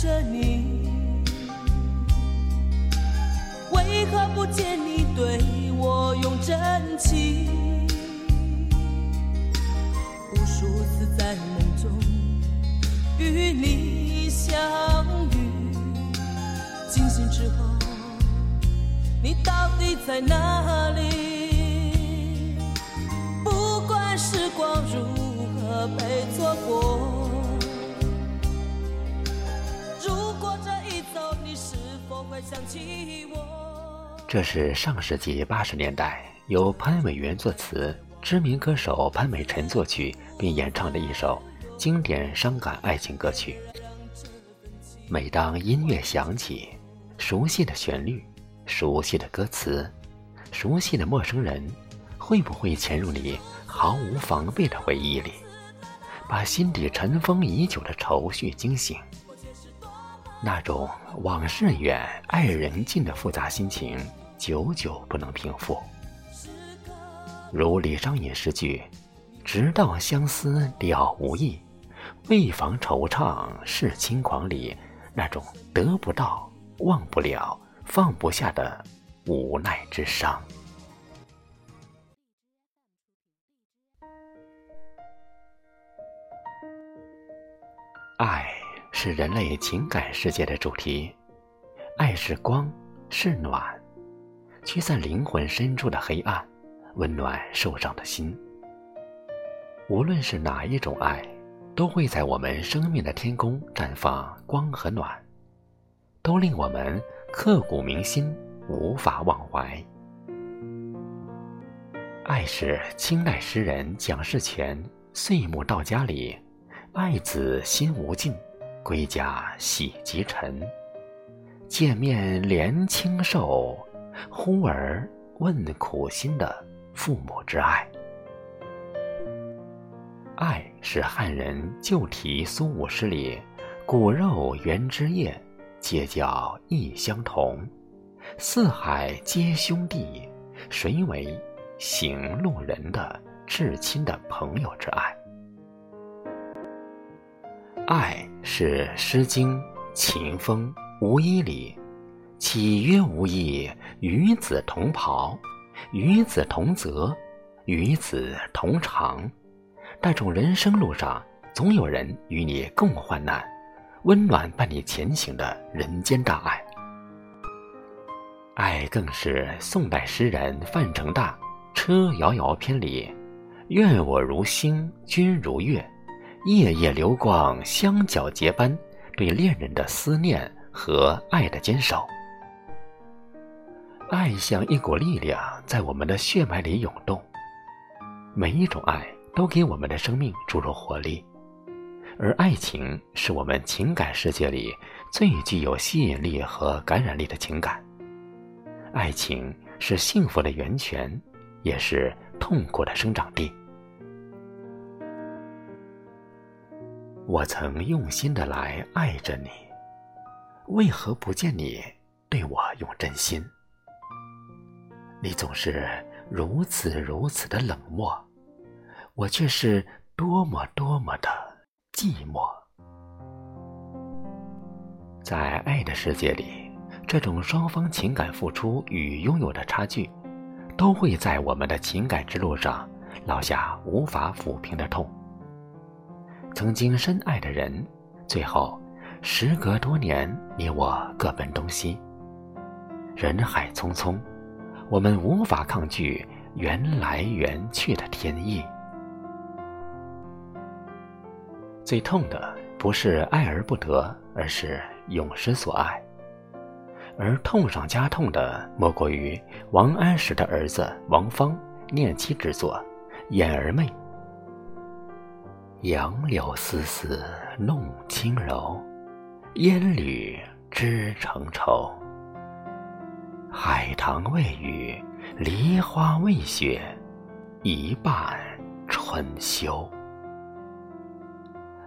着你，为何不见你对我用真情？无数次在梦中与你相遇，惊醒之后，你到底在哪里？不管时光如何被错过。这是上世纪八十年代由潘伟元作词、知名歌手潘美辰作曲并演唱的一首经典伤感爱情歌曲。每当音乐响起，熟悉的旋律、熟悉的歌词、熟悉的陌生人，会不会潜入你毫无防备的回忆里，把心底尘封已久的愁绪惊醒？那种往事远、爱人近的复杂心情，久久不能平复。如李商隐诗句：“直到相思了无益，为防惆怅是轻狂”里那种得不到、忘不了、放不下的无奈之伤。爱。是人类情感世界的主题，爱是光，是暖，驱散灵魂深处的黑暗，温暖受伤的心。无论是哪一种爱，都会在我们生命的天空绽放光和暖，都令我们刻骨铭心，无法忘怀。爱是清代诗人蒋士权《岁暮到家》里，爱子心无尽。归家喜极沉，见面怜清瘦，忽而问苦心的父母之爱。爱是汉人旧题苏武诗里“骨肉原之叶，皆叫异相同。四海皆兄弟，谁为行路人”的至亲的朋友之爱。爱是《诗经·秦风·无衣》里“岂曰无衣，与子同袍，与子同泽，与子同长”。那种人生路上总有人与你共患难，温暖伴你前行的人间大爱。爱更是宋代诗人范成大《车遥遥篇》里“愿我如星，君如月”。夜夜流光相皎洁般，对恋人的思念和爱的坚守。爱像一股力量，在我们的血脉里涌动。每一种爱都给我们的生命注入活力，而爱情是我们情感世界里最具有吸引力和感染力的情感。爱情是幸福的源泉，也是痛苦的生长地。我曾用心的来爱着你，为何不见你对我用真心？你总是如此如此的冷漠，我却是多么多么的寂寞。在爱的世界里，这种双方情感付出与拥有的差距，都会在我们的情感之路上烙下无法抚平的痛。曾经深爱的人，最后，时隔多年，你我各奔东西。人海匆匆，我们无法抗拒缘来缘去的天意。最痛的不是爱而不得，而是永失所爱。而痛上加痛的，莫过于王安石的儿子王芳念妻之作《眼儿妹》。杨柳丝丝弄轻柔，烟缕织成愁。海棠未雨，梨花未雪，一半春秋。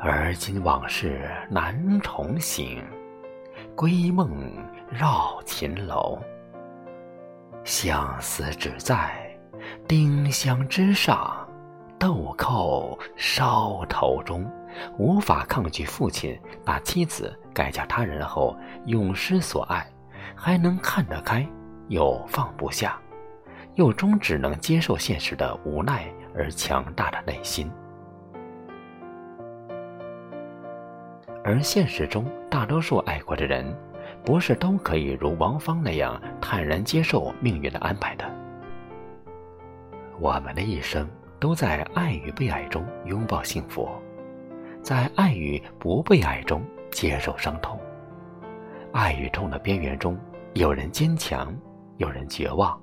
而今往事难重醒，归梦绕秦楼。相思只在丁香之上。豆蔻梢头中，无法抗拒父亲把妻子改嫁他人后永失所爱，还能看得开又放不下，又终只能接受现实的无奈而强大的内心。而现实中，大多数爱过的人，不是都可以如王芳那样坦然接受命运的安排的。我们的一生都在爱与被爱中拥抱幸福，在爱与不被爱中接受伤痛。爱与痛的边缘中，有人坚强，有人绝望，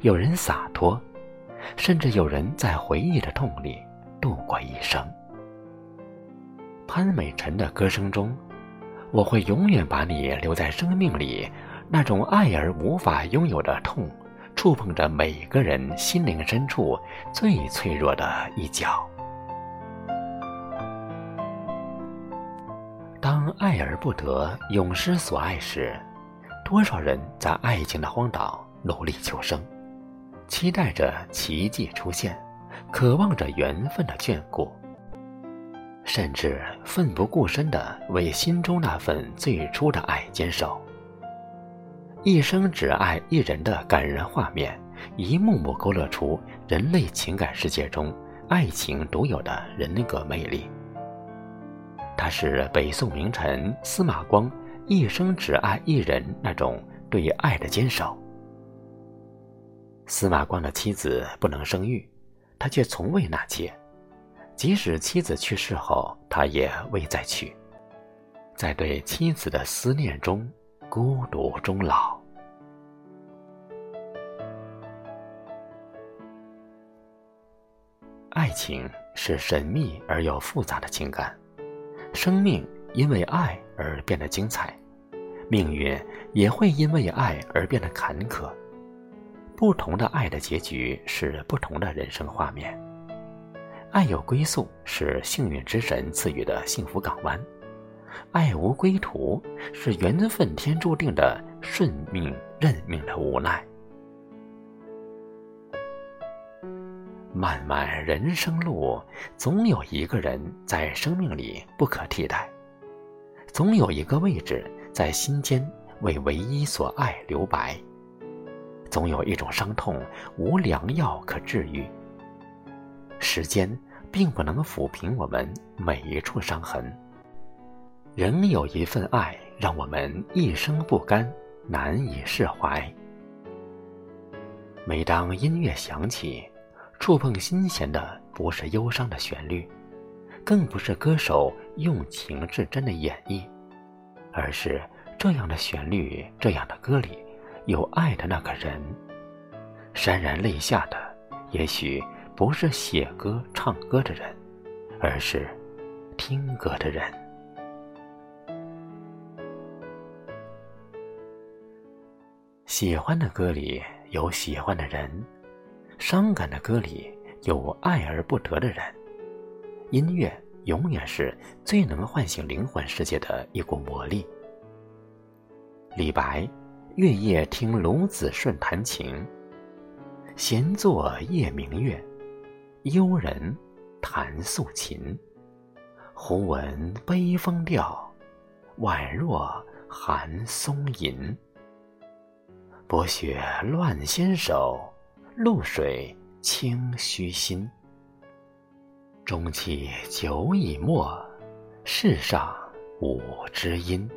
有人洒脱，甚至有人在回忆的痛里度过一生。潘美辰的歌声中，我会永远把你留在生命里。那种爱而无法拥有的痛，触碰着每个人心灵深处最脆弱的一角。当爱而不得，永失所爱时，多少人在爱情的荒岛努力求生，期待着奇迹出现，渴望着缘分的眷顾。甚至奋不顾身地为心中那份最初的爱坚守。一生只爱一人的感人画面，一幕幕勾勒出人类情感世界中爱情独有的人格魅力。他是北宋名臣司马光一生只爱一人那种对爱的坚守。司马光的妻子不能生育，他却从未纳妾。即使妻子去世后，他也未再娶，在对妻子的思念中孤独终老。爱情是神秘而又复杂的情感，生命因为爱而变得精彩，命运也会因为爱而变得坎坷。不同的爱的结局是不同的人生画面。爱有归宿，是幸运之神赐予的幸福港湾；爱无归途，是缘分天注定的顺命认命的无奈。漫漫人生路，总有一个人在生命里不可替代，总有一个位置在心间为唯一所爱留白，总有一种伤痛无良药可治愈。时间并不能抚平我们每一处伤痕，仍有一份爱让我们一生不甘，难以释怀。每当音乐响起，触碰心弦的不是忧伤的旋律，更不是歌手用情至真的演绎，而是这样的旋律、这样的歌里有爱的那个人。潸然泪下的，也许。不是写歌唱歌的人，而是听歌的人。喜欢的歌里有喜欢的人，伤感的歌里有爱而不得的人。音乐永远是最能唤醒灵魂世界的一股魔力。李白：月夜听卢子顺弹琴，闲坐夜明月。幽人弹素琴，忽闻悲风调，宛若寒松吟。薄雪乱纤手，露水清虚心。中气久已没，世上无知音。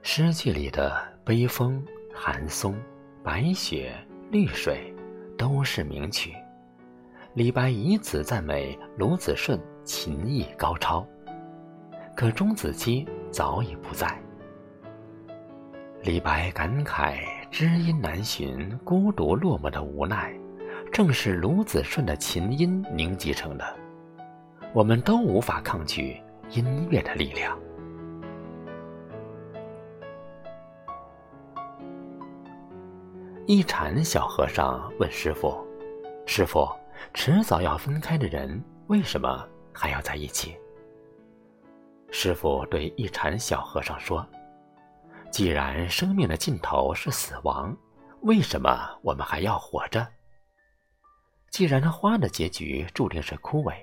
诗句里的悲风、寒松、白雪、绿水，都是名曲。李白以此赞美卢子顺琴艺高超，可钟子期早已不在。李白感慨知音难寻、孤独落寞的无奈，正是卢子顺的琴音凝集成的。我们都无法抗拒音乐的力量。一禅小和尚问师傅：“师傅。”迟早要分开的人，为什么还要在一起？师傅对一禅小和尚说：“既然生命的尽头是死亡，为什么我们还要活着？既然花的结局注定是枯萎，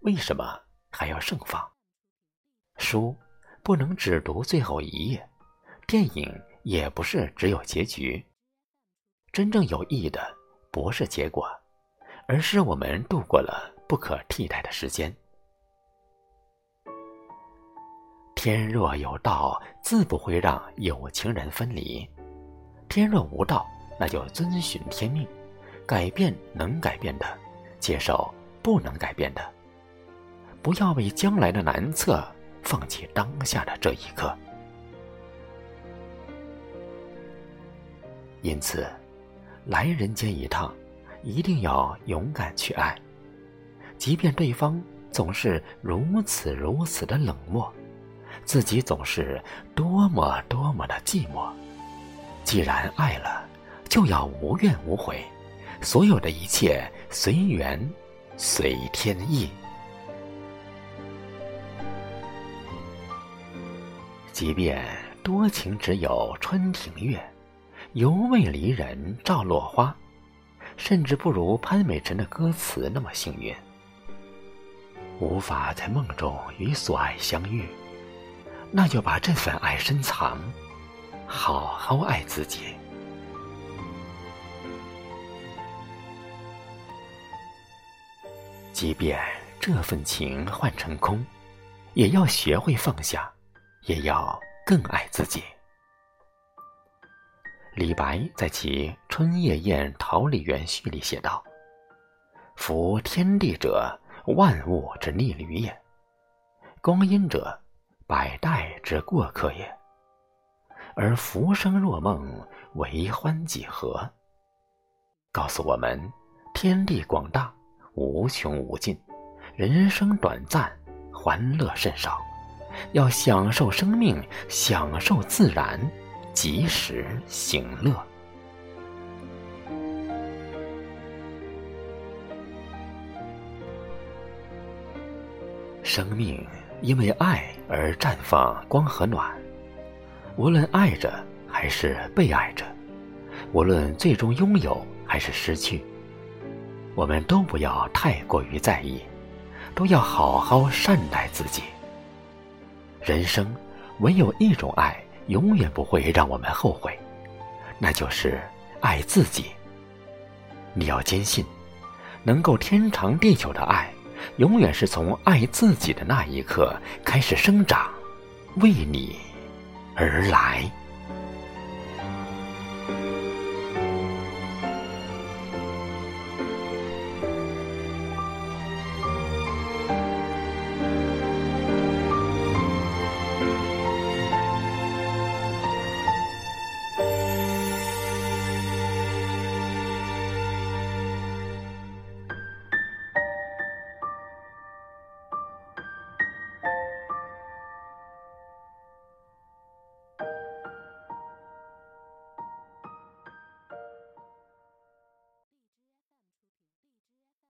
为什么还要盛放。书不能只读最后一页，电影也不是只有结局。真正有意义的不是结果，而是我们度过了不可替代的时间。天若有道，自不会让有情人分离；天若无道，那就遵循天命，改变能改变的，接受不能改变的。不要为将来的难测放弃当下的这一刻。因此，来人间一趟，一定要勇敢去爱，即便对方总是如此如此的冷漠。自己总是多么多么的寂寞。既然爱了，就要无怨无悔，所有的一切随缘，随天意。即便多情只有春庭月，犹未离人照落花，甚至不如潘美辰的歌词那么幸运，无法在梦中与所爱相遇。那就把这份爱深藏，好好爱自己。即便这份情换成空，也要学会放下，也要更爱自己。李白在其《春夜宴桃李园序》里写道：“夫天地者，万物之逆旅也；光阴者，”百代之过客也，而浮生若梦，为欢几何？告诉我们：天地广大，无穷无尽；人生短暂，欢乐甚少。要享受生命，享受自然，及时行乐。生命。因为爱而绽放光和暖，无论爱着还是被爱着，无论最终拥有还是失去，我们都不要太过于在意，都要好好善待自己。人生唯有一种爱，永远不会让我们后悔，那就是爱自己。你要坚信，能够天长地久的爱。永远是从爱自己的那一刻开始生长，为你而来。